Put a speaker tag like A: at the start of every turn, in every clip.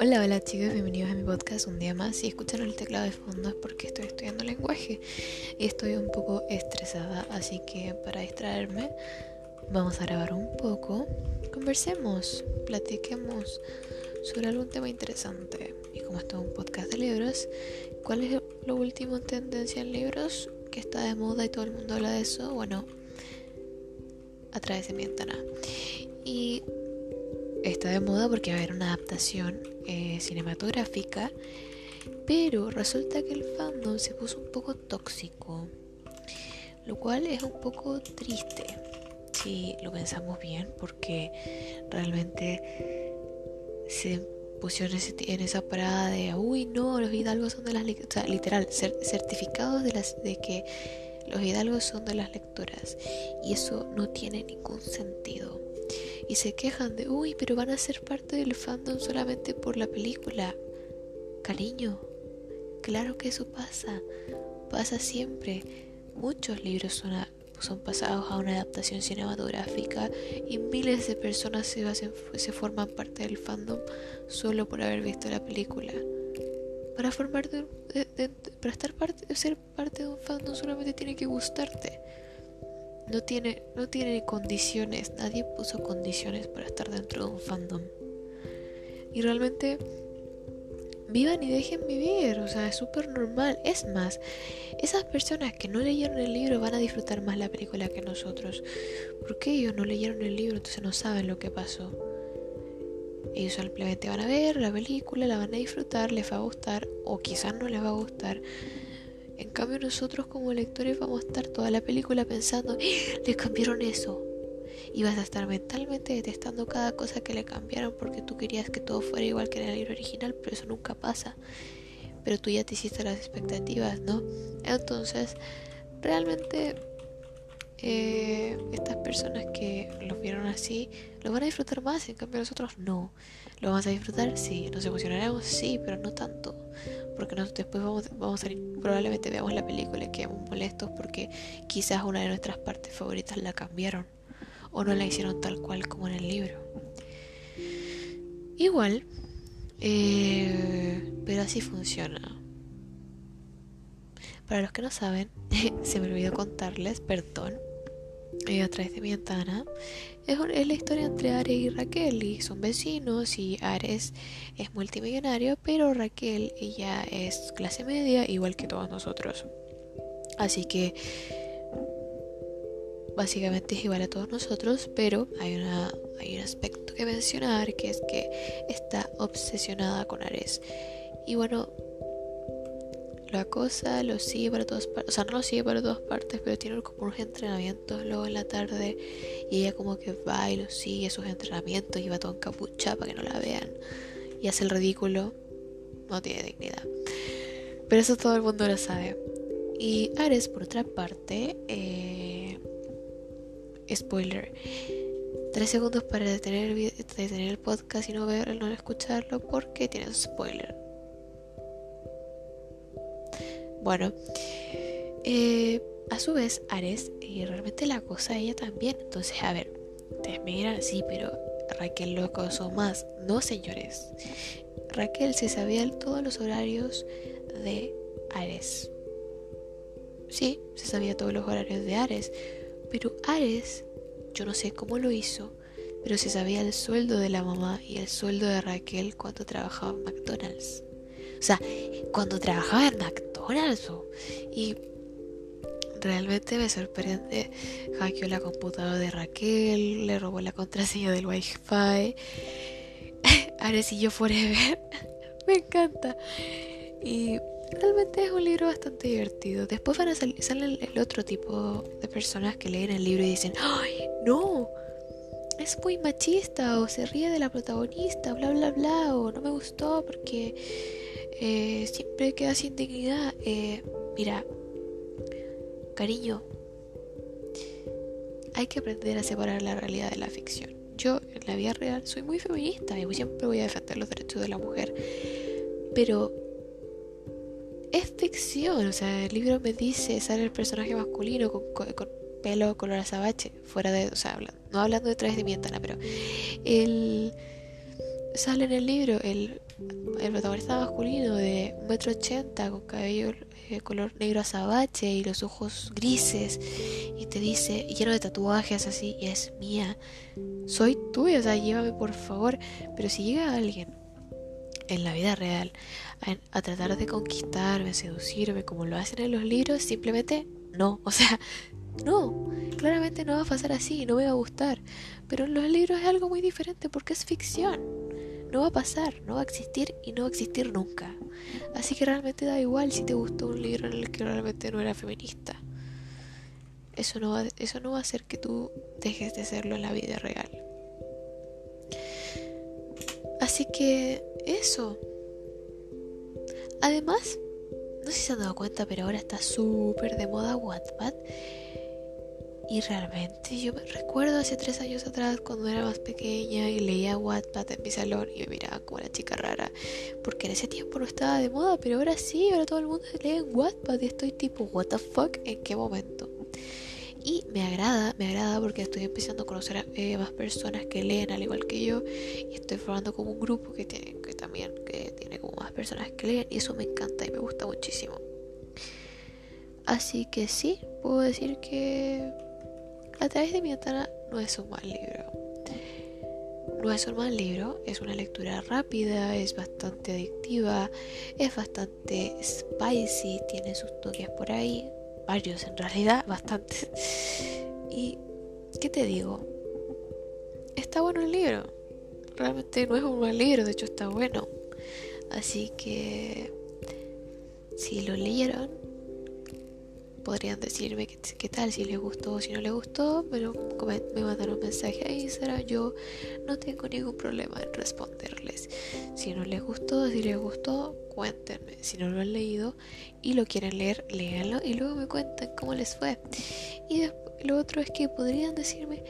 A: Hola, hola chicos, bienvenidos a mi podcast un día más. Si escuchan el teclado de fondo es porque estoy estudiando lenguaje y estoy un poco estresada, así que para distraerme vamos a grabar un poco, conversemos, platiquemos sobre algún tema interesante. Y como esto es un podcast de libros, ¿cuál es lo último en tendencia en libros que está de moda y todo el mundo habla de eso? Bueno, a través de mi. Y está de moda porque va a haber una adaptación eh, cinematográfica, pero resulta que el fandom se puso un poco tóxico, lo cual es un poco triste si lo pensamos bien, porque realmente se pusieron en esa parada de, uy, no, los hidalgos son de las lectoras, literal, certificados de, las, de que los hidalgos son de las lectoras, y eso no tiene ningún sentido y se quejan de, uy, pero van a ser parte del fandom solamente por la película. Cariño, claro que eso pasa, pasa siempre. Muchos libros son, son pasados a una adaptación cinematográfica y miles de personas se, se forman parte del fandom solo por haber visto la película. Para formar para estar parte, ser parte de un fandom solamente tiene que gustarte no tiene, no tiene condiciones, nadie puso condiciones para estar dentro de un fandom. Y realmente vivan y dejen vivir, o sea, es súper normal. Es más, esas personas que no leyeron el libro van a disfrutar más la película que nosotros. Porque ellos no leyeron el libro, entonces no saben lo que pasó. Ellos simplemente van a ver la película, la van a disfrutar, les va a gustar o quizás no les va a gustar. En cambio nosotros como lectores vamos a estar toda la película pensando, ¡Ah! le cambiaron eso. Y vas a estar mentalmente detestando cada cosa que le cambiaron porque tú querías que todo fuera igual que en el libro original, pero eso nunca pasa. Pero tú ya te hiciste las expectativas, ¿no? Entonces, realmente eh, estas personas que lo vieron así lo van a disfrutar más, en cambio nosotros no. ¿Lo vamos a disfrutar? Sí. ¿Nos emocionaremos? Sí, pero no tanto. Porque después vamos, vamos a probablemente veamos la película y quedemos molestos porque quizás una de nuestras partes favoritas la cambiaron o no la hicieron tal cual como en el libro. Igual, eh, pero así funciona. Para los que no saben, se me olvidó contarles, perdón, eh, a través de mi ventana, es, es, la historia entre Ares y Raquel y son vecinos y Ares es multimillonario, pero Raquel ella es clase media igual que todos nosotros. Así que básicamente es igual a todos nosotros, pero hay, una, hay un aspecto que mencionar que es que está obsesionada con Ares. Y bueno, la cosa lo sigue para todas partes, o sea, no lo sigue para todas partes, pero tiene como unos entrenamientos luego en la tarde y ella como que va y lo sigue sus entrenamientos y va todo en capucha para que no la vean y hace el ridículo, no tiene dignidad. Pero eso todo el mundo lo sabe. Y Ares, por otra parte, eh, spoiler, tres segundos para detener el, podcast y no verlo, no escucharlo porque tiene spoiler. Bueno, eh, a su vez, Ares, y realmente la cosa ella también. Entonces, a ver, ustedes me sí, pero Raquel lo acosó más. No, señores. Raquel se sabía todos los horarios de Ares. Sí, se sabía todos los horarios de Ares. Pero Ares, yo no sé cómo lo hizo, pero se sabía el sueldo de la mamá y el sueldo de Raquel cuando trabajaba en McDonald's. O sea, cuando trabajaba en McDonald's y realmente me sorprende. Hackeó la computadora de Raquel, le robó la contraseña del Wi-Fi. Aresillo Forever. me encanta. Y realmente es un libro bastante divertido. Después van a salir sale el otro tipo de personas que leen el libro y dicen, ¡ay, no! Es muy machista o se ríe de la protagonista, bla, bla, bla, o no me gustó porque eh, siempre queda sin dignidad. Eh, mira, cariño, hay que aprender a separar la realidad de la ficción. Yo en la vida real soy muy feminista y siempre voy a defender los derechos de la mujer. Pero es ficción, o sea, el libro me dice, sale el personaje masculino con, pelo color azabache, fuera de, o sea, no hablando de través de mi ventana, pero el sale en el libro el, el protagonista masculino de un metro ochenta con cabello eh, color negro azabache y los ojos grises y te dice lleno de tatuajes así y es mía soy tuya o sea llévame por favor pero si llega alguien en la vida real a, a tratar de conquistarme seducirme como lo hacen en los libros simplemente no o sea no, claramente no va a pasar así, no me va a gustar. Pero en los libros es algo muy diferente porque es ficción. No va a pasar, no va a existir y no va a existir nunca. Así que realmente da igual si te gustó un libro en el que realmente no era feminista. Eso no va, eso no va a hacer que tú dejes de serlo en la vida real. Así que eso. Además, no sé si se han dado cuenta, pero ahora está súper de moda Wattpad. Y realmente yo me recuerdo hace tres años atrás cuando era más pequeña y leía Wattpad en mi salón y me miraba como una chica rara. Porque en ese tiempo no estaba de moda, pero ahora sí, ahora todo el mundo lee en Wattpad y estoy tipo, ¿What the fuck? ¿En qué momento? Y me agrada, me agrada porque estoy empezando a conocer a eh, más personas que leen al igual que yo y estoy formando como un grupo que tiene que también que tiene como más personas que leen y eso me encanta y me gusta muchísimo. Así que sí, puedo decir que a través de mi ventana no es un mal libro. No es un mal libro, es una lectura rápida, es bastante adictiva, es bastante spicy, tiene sus toques por ahí, varios en realidad, bastantes. Y, ¿qué te digo? Está bueno el libro. Realmente no es un mal libro, de hecho está bueno. Así que, si lo leyeron, podrían decirme qué, tal, si les gustó o si no les gustó, me mandaron un mensaje a Instagram, yo no tengo ningún problema en responderles. Si no les gustó, si les gustó, cuéntenme. Si no lo han leído y lo quieren leer, léanlo y luego me cuentan cómo les fue. Y lo otro es que podrían decirme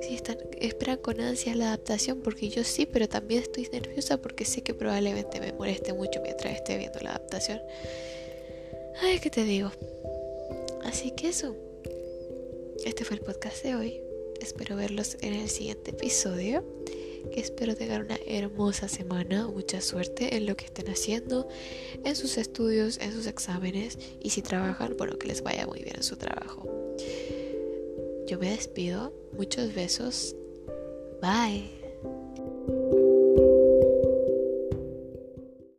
A: si están, esperan con ansias la adaptación, porque yo sí, pero también estoy nerviosa porque sé que probablemente me moleste mucho mientras esté viendo la adaptación. Ay, ¿qué te digo? Así que eso. Este fue el podcast de hoy. Espero verlos en el siguiente episodio. Espero tengan una hermosa semana, mucha suerte en lo que estén haciendo, en sus estudios, en sus exámenes y si trabajan, bueno, que les vaya muy bien en su trabajo. Yo me despido, muchos besos, bye.